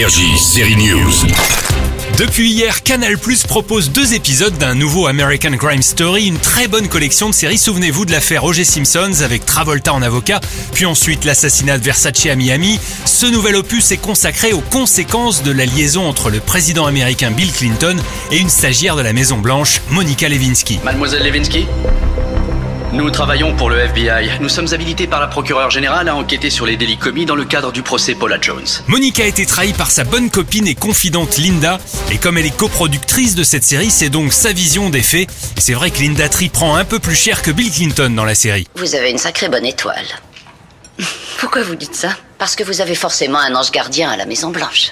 Énergie, série News. Depuis hier, Canal Plus propose deux épisodes d'un nouveau American Crime Story, une très bonne collection de séries. Souvenez-vous de l'affaire O.J. Simpsons avec Travolta en avocat, puis ensuite l'assassinat de Versace à Miami. Ce nouvel opus est consacré aux conséquences de la liaison entre le président américain Bill Clinton et une stagiaire de la Maison Blanche, Monica Lewinsky. Mademoiselle Lewinsky? Nous travaillons pour le FBI. Nous sommes habilités par la procureure générale à enquêter sur les délits commis dans le cadre du procès Paula Jones. Monica a été trahie par sa bonne copine et confidente Linda, et comme elle est coproductrice de cette série, c'est donc sa vision des faits. Et c'est vrai que Linda Tree prend un peu plus cher que Bill Clinton dans la série. Vous avez une sacrée bonne étoile. Pourquoi vous dites ça? Parce que vous avez forcément un ange gardien à la Maison Blanche.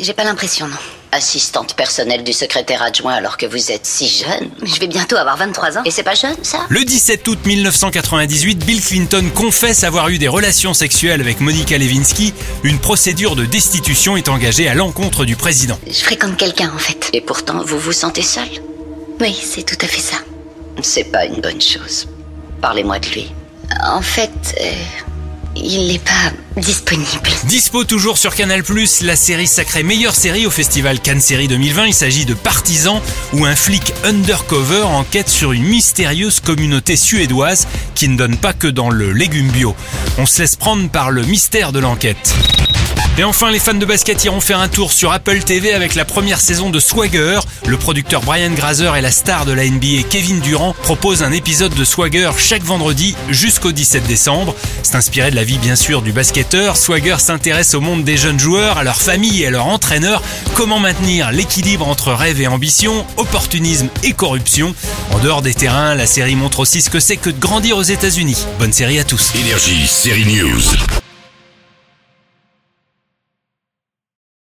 J'ai pas l'impression, non. Assistante personnelle du secrétaire adjoint alors que vous êtes si jeune. Je vais bientôt avoir 23 ans. Et c'est pas jeune, ça? Le 17 août 1998, Bill Clinton confesse avoir eu des relations sexuelles avec Monica Lewinsky. Une procédure de destitution est engagée à l'encontre du président. Je fréquente quelqu'un, en fait. Et pourtant, vous vous sentez seul? Oui, c'est tout à fait ça. C'est pas une bonne chose. Parlez-moi de lui. En fait, euh, il n'est pas disponible. Dispo toujours sur Canal+, la série sacrée meilleure série au festival Cannes Série 2020. Il s'agit de Partisans, où un flic undercover enquête sur une mystérieuse communauté suédoise qui ne donne pas que dans le légume bio. On se laisse prendre par le mystère de l'enquête. Et enfin, les fans de basket iront faire un tour sur Apple TV avec la première saison de Swagger. Le producteur Brian Grazer et la star de la NBA Kevin Durant proposent un épisode de Swagger chaque vendredi jusqu'au 17 décembre. C'est inspiré de la vie bien sûr du basketteur. Swagger s'intéresse au monde des jeunes joueurs, à leur famille et à leur entraîneur. Comment maintenir l'équilibre entre rêve et ambition, opportunisme et corruption? En dehors des terrains, la série montre aussi ce que c'est que de grandir aux États-Unis. Bonne série à tous. Énergie, série News.